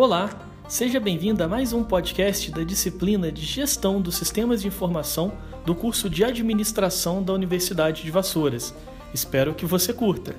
Olá, seja bem-vindo a mais um podcast da disciplina de Gestão dos Sistemas de Informação do curso de Administração da Universidade de Vassouras. Espero que você curta.